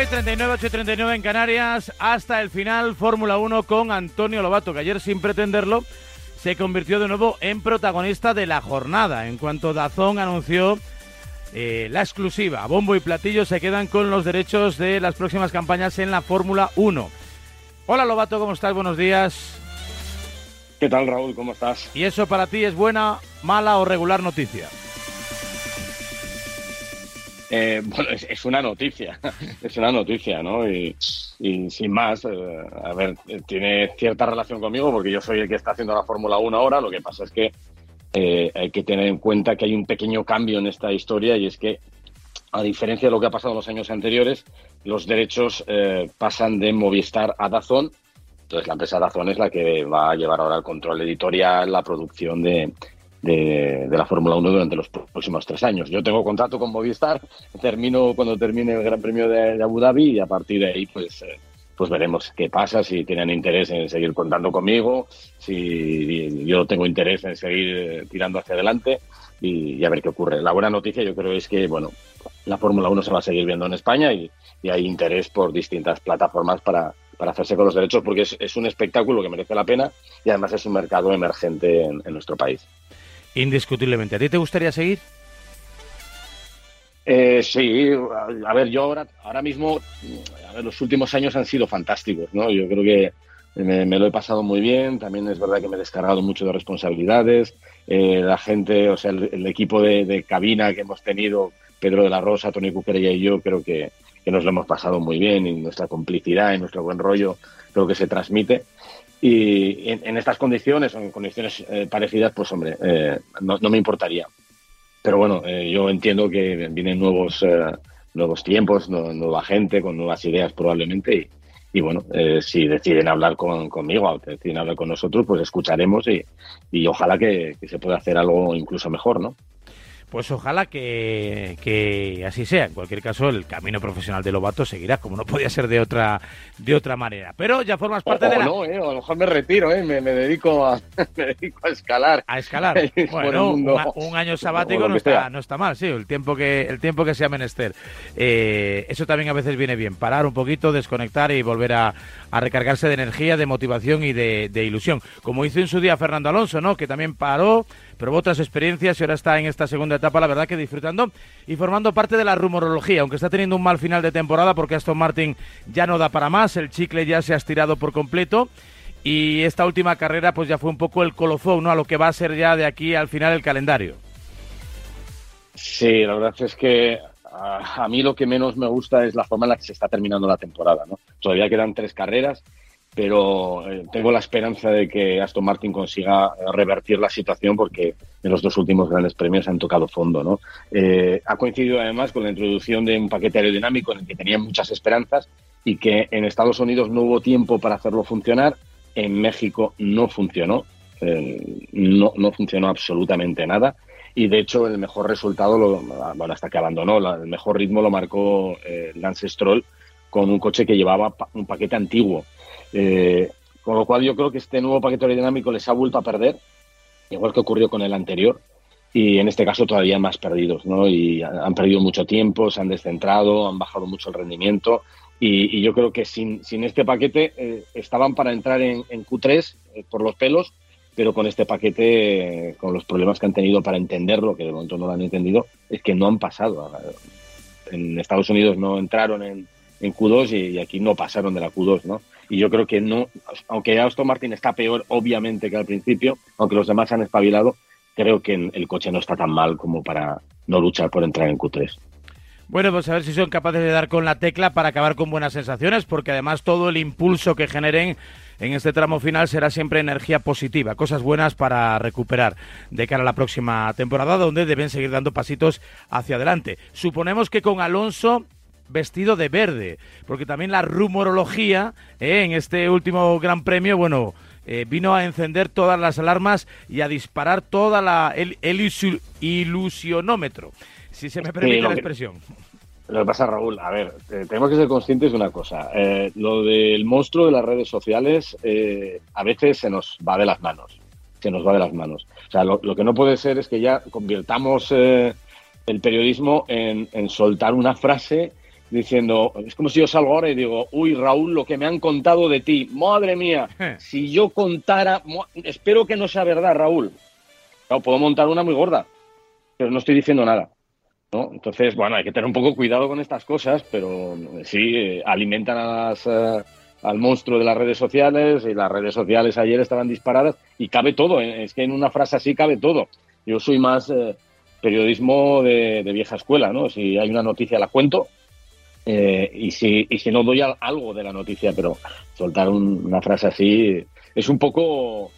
9.39, 8.39 en Canarias, hasta el final Fórmula 1 con Antonio Lobato, que ayer sin pretenderlo se convirtió de nuevo en protagonista de la jornada. En cuanto Dazón anunció eh, la exclusiva, bombo y platillo se quedan con los derechos de las próximas campañas en la Fórmula 1. Hola Lobato, ¿cómo estás? Buenos días. ¿Qué tal Raúl? ¿Cómo estás? ¿Y eso para ti es buena, mala o regular noticia? Eh, bueno, es, una noticia, es una noticia, ¿no? Y, sin más, eh, a ver, tiene cierta relación conmigo porque yo soy el que está haciendo la Fórmula 1 ahora, lo que pasa es que eh, hay que tener en cuenta que hay un pequeño cambio en esta historia y es que, a diferencia de lo que ha pasado en los años anteriores, los derechos pasan de Movistar a Dazón, entonces la empresa Dazón es la que va a llevar ahora el control editorial, la producción de, de, la Fórmula 1 durante los próximos tres años. Yo tengo contrato con Movistar, termino cuando termine el Gran Premio de, Abu Dhabi y a partir de ahí pues, eh, pues veremos qué pasa, si tienen interés en seguir contando conmigo, si yo tengo interés en seguir eh, tirando hacia adelante y, a ver qué ocurre. La buena noticia yo creo es que bueno la Fórmula 1 se va a seguir viendo en España y, hay interés por distintas plataformas para, para hacerse con los derechos porque es, un espectáculo que merece la pena y además es un mercado emergente en nuestro país. Indiscutiblemente. ¿A ti te gustaría seguir? Eh, sí, a ver, yo ahora, ahora mismo, los últimos años han sido fantásticos, ¿no? Yo creo que me, lo he pasado muy bien, también es verdad que me he descargado mucho de responsabilidades, eh, la gente, o sea, el, equipo de, cabina que hemos tenido, Pedro de la Rosa, Tony Cuquerella y yo, creo que, que nos lo hemos pasado muy bien y nuestra complicidad y nuestro buen rollo creo que se transmite. Y en, estas condiciones, o en condiciones eh, parecidas, pues hombre, eh, no, me importaría. Pero bueno, eh, yo entiendo que vienen nuevos, nuevos tiempos, nueva gente, con nuevas ideas probablemente. Y, bueno, si deciden hablar con, conmigo, deciden hablar con nosotros, pues escucharemos y, y ojalá que, que se pueda hacer algo incluso mejor, ¿no? Pues ojalá que, así sea. En cualquier caso, el camino profesional de Lobato seguirá, como no podía ser de otra de otra manera. Pero ya formas parte de la... no, eh, a lo mejor me retiro, eh, me, dedico a, me dedico a escalar. A escalar. Bueno, un, año sabático no está, no está mal, sí, el tiempo que, el tiempo que sea menester. Eh, eso también a veces viene bien, parar un poquito, desconectar y volver a, a recargarse de energía, de motivación y de, de ilusión. Como hizo en su día Fernando Alonso, ¿no? Que también paró probó otras experiencias y ahora está en esta segunda etapa, la verdad que disfrutando y formando parte de la rumorología, aunque está teniendo un mal final de temporada porque Aston Martin ya no da para más, el chicle ya se ha estirado por completo y esta última carrera pues ya fue un poco el colofón, ¿no? A lo que va a ser ya de aquí al final el calendario. Sí, la verdad es que a, a mí lo que menos me gusta es la forma en la que se está terminando la temporada, ¿no? Todavía quedan tres carreras pero eh, tengo la esperanza de que Aston Martin consiga eh, revertir la situación porque en los dos últimos grandes premios han tocado fondo. ¿no? Eh, ha coincidido además con la introducción de un paquete aerodinámico en el que tenían muchas esperanzas y que en Estados Unidos no hubo tiempo para hacerlo funcionar, en México no funcionó, no, no funcionó absolutamente nada y de hecho el mejor resultado, lo, bueno, hasta que abandonó, el mejor ritmo lo marcó Lance Stroll con un coche que llevaba un paquete antiguo. Eh, con lo cual yo creo que este nuevo paquete aerodinámico les ha vuelto a perder, igual que ocurrió con el anterior, y en este caso todavía más perdidos, ¿no? Y han perdido mucho tiempo, se han descentrado, han bajado mucho el rendimiento, y, yo creo que sin, sin este paquete eh, estaban para entrar en, Q3 eh, por los pelos, pero con este paquete, con los problemas que han tenido para entenderlo, que de momento no lo han entendido, es que no han pasado. En Estados Unidos no entraron en, en Q2 y, aquí no pasaron de la Q2, ¿no? Y yo creo que no, aunque Aston Martin está peor, obviamente, que al principio, aunque los demás han espabilado, creo que el coche no está tan mal como para no luchar por entrar en Q3. Bueno, pues a ver si son capaces de dar con la tecla para acabar con buenas sensaciones, porque además todo el impulso que generen en este tramo final será siempre energía positiva, cosas buenas para recuperar de cara a la próxima temporada, donde deben seguir dando pasitos hacia adelante. Suponemos que con Alonso vestido de verde, porque también la rumorología eh, en este último Gran Premio, bueno, eh, vino a encender todas las alarmas y a disparar toda la el, ilusionómetro, si se me permite la expresión. Lo que pasa, Raúl, a ver, tenemos que ser conscientes de una cosa. Eh, lo del monstruo de las redes sociales a veces se nos va de las manos. Se nos va de las manos. O sea, lo, lo que no puede ser es que ya convirtamos el periodismo en, en, soltar una frase diciendo, es como si yo salgo ahora y digo, uy, Raúl, lo que me han contado de ti, madre mía, si yo contara, espero que no sea verdad, Raúl. No, puedo montar una muy gorda, pero no estoy diciendo nada. ¿no? Entonces, bueno, hay que tener un poco cuidado con estas cosas, pero sí, eh, alimentan a eh, al monstruo de las redes sociales y las redes sociales ayer estaban disparadas y cabe todo, ¿eh? es que en una frase así cabe todo. Yo soy más periodismo de, vieja escuela, ¿no? Si hay una noticia la cuento y, si, y si no doy algo de la noticia, pero soltar una frase así es un poco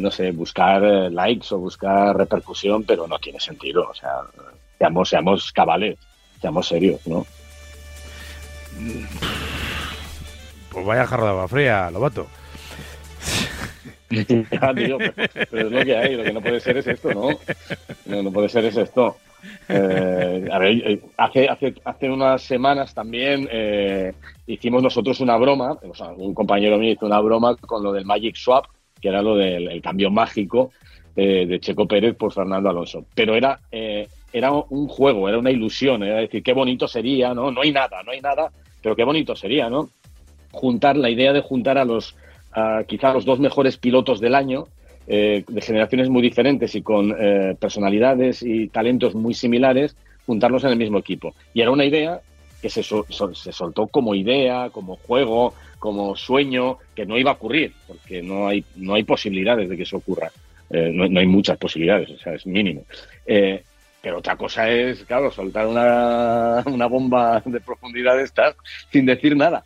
no sé, buscar likes o buscar repercusión, pero no tiene sentido. O sea, seamos, seamos cabales, seamos serios, ¿no? Pues vaya jarra de agua fría, Lobato. ya, tío, pero, es lo que hay, lo que no puede ser es esto, ¿no? No, puede ser es esto. Eh, eh, hace, unas semanas también eh, hicimos nosotros una broma, o sea, un compañero mío hizo una broma con lo del Magic Swap, que era lo del cambio mágico de Checo Pérez por Fernando Alonso. Pero era era un juego, era una ilusión, era decir, qué bonito sería, ¿no? No hay nada, no hay nada, pero qué bonito sería, ¿no? Juntar, la idea de juntar a los, quizá los dos mejores pilotos del año, eh, de generaciones muy diferentes y con eh, personalidades y talentos muy similares, juntarlos en el mismo equipo. Y era una idea que se, se soltó como idea, como juego, como sueño, que no iba a ocurrir, porque no hay, no hay posibilidades de que eso ocurra. Eh, no, no, hay muchas posibilidades, o sea, es mínimo. Pero otra cosa es, claro, soltar una, una bomba de profundidad de estas sin decir nada.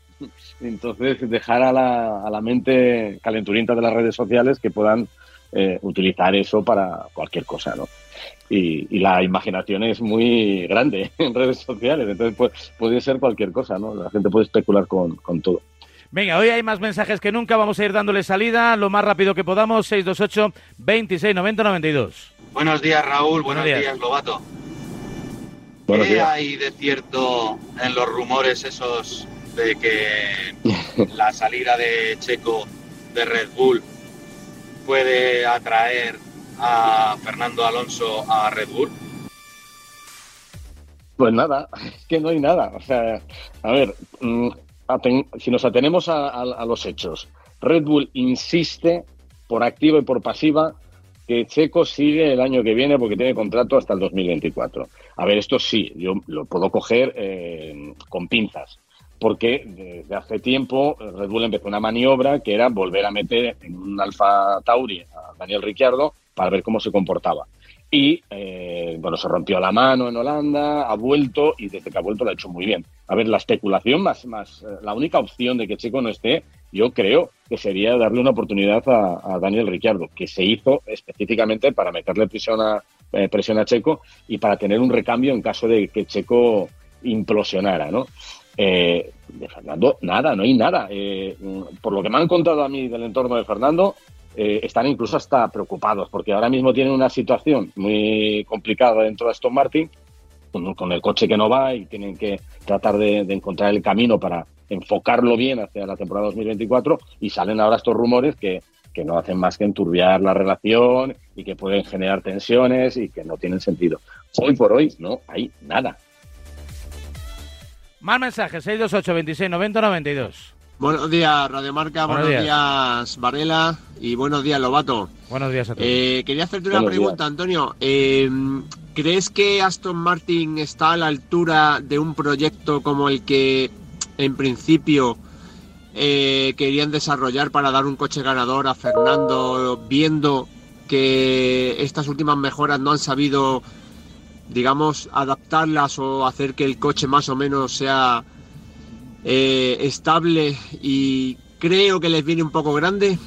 Entonces, dejar a la, a la mente calenturienta de las redes sociales que puedan eh, utilizar eso para cualquier cosa, ¿no? Y, la imaginación es muy grande en redes sociales, entonces puede, puede ser cualquier cosa, ¿no? La gente puede especular con, con todo. Venga, hoy hay más mensajes que nunca, vamos a ir dándole salida lo más rápido que podamos, 628 26 90 92. Buenos días, Raúl. Buenos, días. Lobato. ¿Qué hay de cierto en los rumores esos de que la salida de Checo de Red Bull puede atraer a Fernando Alonso a Red Bull? Pues nada, es que no hay nada. O sea, a ver, mm, si nos atenemos a los hechos, Red Bull insiste por activa y por pasiva que Checo sigue el año que viene porque tiene contrato hasta el 2024. A ver, esto sí, yo lo puedo coger eh, con pinzas, porque desde hace tiempo Red Bull empezó una maniobra que era volver a meter en un Alfa Tauri a Daniel Ricciardo para ver cómo se comportaba. Y, eh, bueno, se rompió la mano en Holanda, ha vuelto y desde que ha vuelto lo ha hecho muy bien. A ver, la especulación más, más, eh, la única opción de que Checo no esté yo creo que sería darle una oportunidad a, Daniel Ricciardo, que se hizo específicamente para meterle presión a, eh, presión a Checo y para tener un recambio en caso de que Checo implosionara, ¿no? Eh, de Fernando, nada, no hay nada. Eh, por lo que me han contado a mí del entorno de Fernando, están incluso hasta preocupados, porque ahora mismo tienen una situación muy complicada dentro de Aston Martin, con, el coche que no va y tienen que tratar de encontrar el camino para, enfocarlo bien hacia la temporada 2024 y salen ahora estos rumores que no hacen más que enturbiar la relación y que pueden generar tensiones y que no tienen sentido. Hoy por hoy no hay nada. Más mensajes, 628 26 90 92. Buenos días, Radiomarca, buenos, buenos días. Varela y buenos días, Lobato. Buenos días a todos. Eh, quería hacerte una pregunta, Antonio. Eh, ¿Crees que Aston Martin está a la altura de un proyecto como el que en principio eh, querían desarrollar para dar un coche ganador a Fernando, viendo que estas últimas mejoras no han sabido, digamos, adaptarlas o hacer que el coche más o menos sea eh, estable y creo que les viene un poco grande.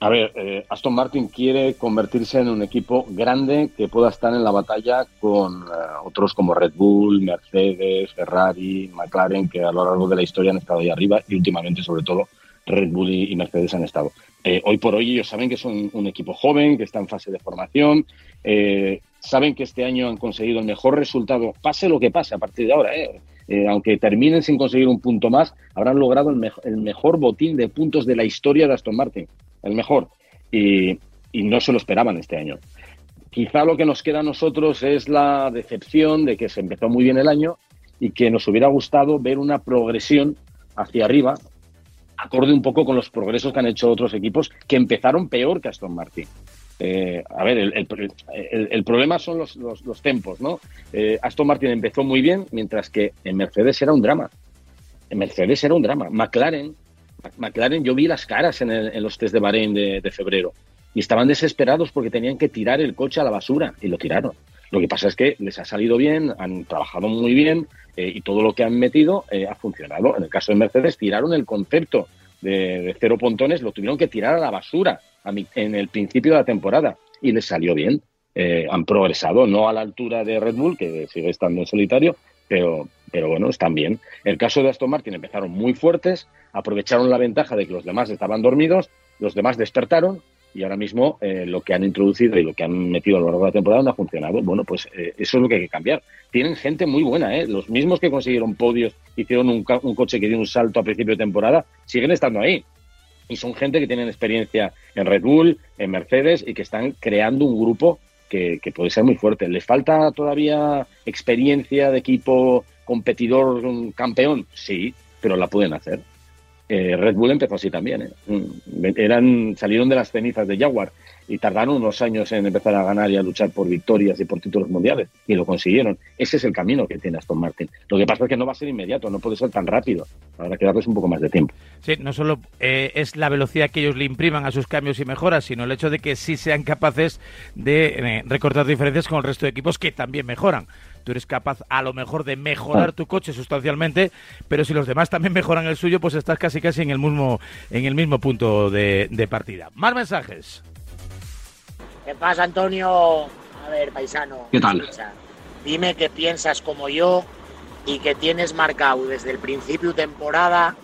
A ver, eh, Aston Martin quiere convertirse en un equipo grande que pueda estar en la batalla con eh, otros como Red Bull, Mercedes, Ferrari, McLaren, que a lo largo de la historia han estado ahí arriba y últimamente, sobre todo, Red Bull y, Mercedes han estado. Eh, hoy por hoy ellos saben que son un equipo joven, que está en fase de formación, saben que este año han conseguido el mejor resultado, pase lo que pase a partir de ahora. aunque terminen sin conseguir un punto más, habrán logrado el mejor botín de puntos de la historia de Aston Martin el mejor. Y, no se lo esperaban este año. quizá lo que nos queda a nosotros es la decepción de que se empezó muy bien el año y que nos hubiera gustado ver una progresión hacia arriba, acorde un poco con los progresos que han hecho otros equipos que empezaron peor que Aston Martin. Eh, a ver, el, problema son los, los, tempos, ¿no? Eh, Aston Martin empezó muy bien, mientras que en Mercedes era un drama. En Mercedes era un drama. McLaren, McLaren yo vi las caras en, los test de Bahrein de, febrero y estaban desesperados porque tenían que tirar el coche a la basura y lo tiraron. Lo que pasa es que les ha salido bien, han trabajado muy bien eh, y todo lo que han metido ha funcionado. En el caso de Mercedes, tiraron el concepto de, cero pontones, lo tuvieron que tirar a la basura en el principio de la temporada y les salió bien. Eh, han progresado, no a la altura de Red Bull, que sigue estando en solitario, pero, pero bueno, están bien. El caso de Aston Martin empezaron muy fuertes, aprovecharon la ventaja de que los demás estaban dormidos, los demás despertaron y ahora mismo eh, lo que han introducido y lo que han metido a lo largo de la temporada no ha funcionado. Bueno, pues eh, eso es lo que hay que cambiar. Tienen gente muy buena, ¿eh? Los mismos que consiguieron podios, hicieron un, un coche que dio un salto a principio de temporada, siguen estando ahí. Y son gente que tienen experiencia en Red Bull, en Mercedes y que están creando un grupo que, que puede ser muy fuerte. ¿Les falta todavía experiencia de equipo competidor campeón? Sí, pero la pueden hacer. Eh, Red Bull empezó así también. ¿eh? Mm, eran, salieron de las cenizas de Jaguar y tardaron unos años en empezar a ganar y a luchar por victorias y por títulos mundiales y lo consiguieron. Ese es el camino que tiene Aston Martin. Lo que pasa es que no va a ser inmediato, no puede ser tan rápido. Habrá que darles un poco más de tiempo. Sí, no solo eh, es la velocidad que ellos le impriman a sus cambios y mejoras, sino el hecho de que sí sean capaces de recortar diferencias con el resto de equipos que también mejoran tú eres capaz a lo mejor de mejorar tu coche sustancialmente, pero si los demás también mejoran el suyo, pues estás casi casi en el mismo, en el mismo punto de, partida. Más mensajes. ¿Qué pasa, Antonio? A ver, paisano. ¿Qué tal? Dime que piensas como yo y que tienes marcado desde el principio de temporada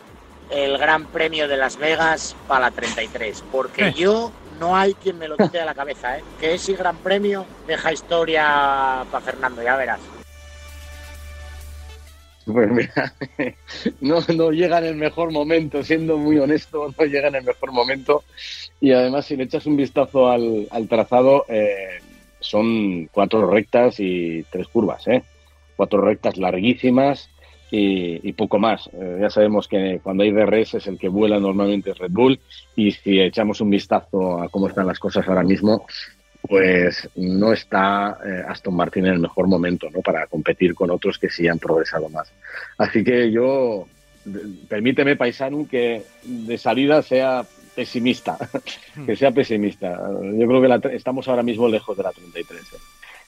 el Gran Premio de Las Vegas para la 33. Porque eh. yo no hay quien me lo quite de la cabeza, ¿eh? Que ese gran premio deja historia para Fernando, ya verás. Pues mira, no, llega en el mejor momento, siendo muy honesto, no llega en el mejor momento. Y además, si le echas un vistazo al, trazado, eh, son cuatro rectas y tres curvas, ¿eh? Cuatro rectas larguísimas y, poco más. Eh, ya sabemos que cuando hay DRS es el que vuela normalmente Red Bull y si echamos un vistazo a cómo están las cosas ahora mismo, pues no está eh, Aston Martin en el mejor momento ¿no? para competir con otros que sí han progresado más. Así que yo, permíteme, paisano, que de salida sea pesimista, que sea pesimista. Yo creo que estamos ahora mismo lejos de la 33. ¿eh?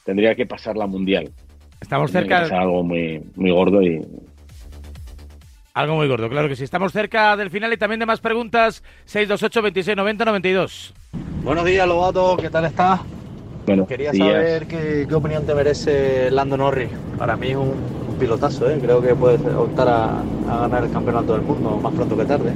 Tendría que pasar la mundial. Estamos cerca. de algo muy, muy gordo y algo muy gordo, claro que sí. Estamos cerca del final y también de más preguntas. 628 26 90 92. Buenos días, Lobato. ¿Qué tal estás? Bueno, Quería saber qué, opinión te merece Lando Norris. Para mí es un, pilotazo, ¿eh? Creo que puede optar a, a ganar el campeonato del mundo más pronto que tarde.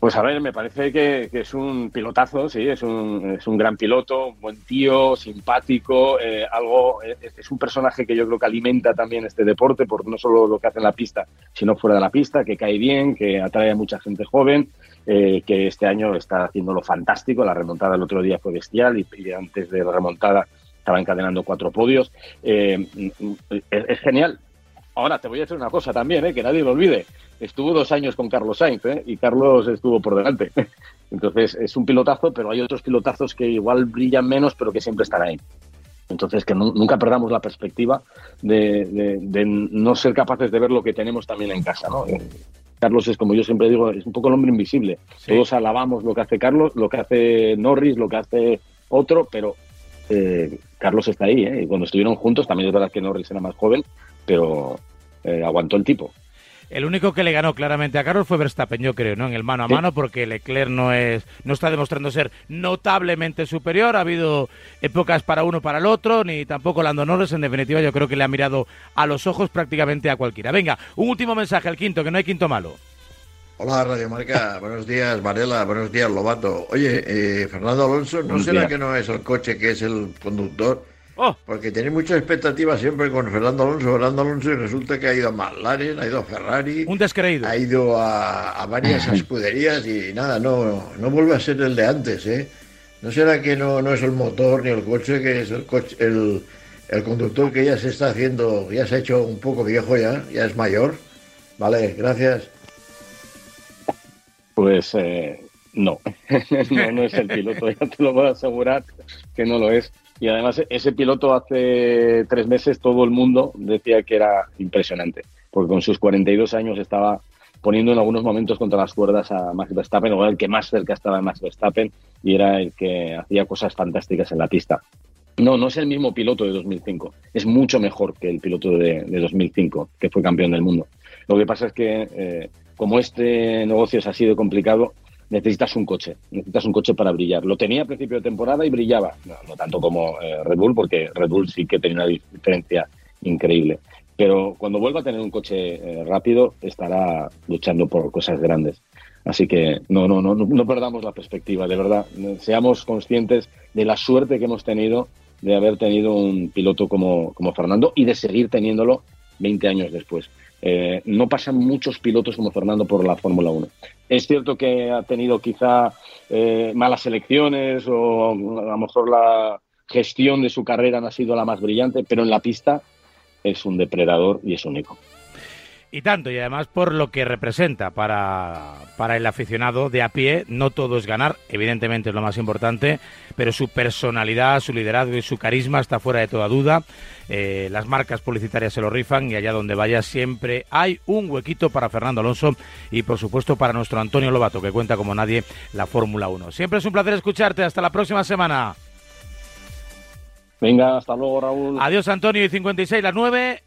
Pues a ver, me parece que, es un pilotazo, sí, es un, es un gran piloto, un buen tío, simpático, eh, algo, es, un personaje que yo creo que alimenta también este deporte, por no solo lo que hace en la pista, sino fuera de la pista, que cae bien, que atrae a mucha gente joven, eh, que este año está haciéndolo fantástico, la remontada el otro día fue bestial y, antes de la remontada estaba encadenando cuatro podios. Eh, es, genial, Ahora, te voy a decir una cosa también, ¿eh? que nadie lo olvide. Estuvo dos años con Carlos Sainz ¿eh? y Carlos estuvo por delante. Entonces, es un pilotazo, pero hay otros pilotazos que igual brillan menos, pero que siempre están ahí. Entonces, que nunca perdamos la perspectiva de, no ser capaces de ver lo que tenemos también en casa. ¿no? Eh, Carlos es, como yo siempre digo, es un poco el hombre invisible. Todos alabamos lo que hace Carlos, lo que hace Norris, lo que hace otro, pero eh, Carlos está ahí. ¿eh? Y cuando estuvieron juntos, también es verdad que Norris era más joven, pero eh, aguantó el tipo. El único que le ganó claramente a Carlos fue Verstappen, yo creo, ¿no? En el mano a mano, porque Leclerc no es, no está demostrando ser notablemente superior. Ha habido épocas para uno para el otro, ni tampoco Lando Norris. En definitiva, yo creo que le ha mirado a los ojos prácticamente a cualquiera. Venga, un último mensaje, el quinto, que no hay quinto malo. Hola Radio Marca, buenos días Varela, buenos días Lobato. Oye, eh, Fernando Alonso, ¿no será que no es el coche que es el conductor? Oh. Porque tiene muchas expectativas siempre con Fernando Alonso, Fernando Alonso, y resulta que ha ido a McLaren, ha ido a Ferrari. Un descreído. Ha ido a, varias escuderías y nada, no, no vuelve a ser el de antes, ¿eh? ¿No será que no, no es el motor ni el coche, que es el coche, el, el conductor que ya se está haciendo, ya se ha hecho un poco viejo ya, ya es mayor? Vale, gracias. Pues eh, no. no, no es el piloto, ya te lo puedo asegurar que no lo es. Y además ese piloto hace tres meses todo el mundo decía que era impresionante, porque con sus 42 años estaba poniendo en algunos momentos contra las cuerdas a Max Verstappen, o era el que más cerca estaba de Max Verstappen y era el que hacía cosas fantásticas en la pista. No, no es el mismo piloto de 2005, es mucho mejor que el piloto de, 2005, que fue campeón del mundo. Lo que pasa es que, eh, como este negocio es así de complicado, necesitas un coche, necesitas un coche para brillar. Lo tenía a principio de temporada y brillaba, no, tanto como eh, Red Bull, porque Red Bull sí que tenía una diferencia increíble. Pero cuando vuelva a tener un coche eh, rápido, estará luchando por cosas grandes. Así que no, no, no, no perdamos la perspectiva, de verdad. Seamos conscientes de la suerte que hemos tenido de haber tenido un piloto como, como Fernando y de seguir teniéndolo 20 años después. Eh, no pasan muchos pilotos como Fernando por la Fórmula 1. Es cierto que ha tenido quizá eh, malas elecciones o a lo mejor la gestión de su carrera no ha sido la más brillante, pero en la pista es un depredador y es único. Y tanto, y además por lo que representa para, para, el aficionado de a pie, no todo es ganar, evidentemente es lo más importante, pero su personalidad, su liderazgo y su carisma está fuera de toda duda. Eh, las marcas publicitarias se lo rifan y allá donde vaya siempre hay un huequito para Fernando Alonso y por supuesto para nuestro Antonio Lobato, que cuenta como nadie la Fórmula 1. Siempre es un placer escucharte, hasta la próxima semana. Venga, hasta luego Raúl. Adiós Antonio y 56 las 9.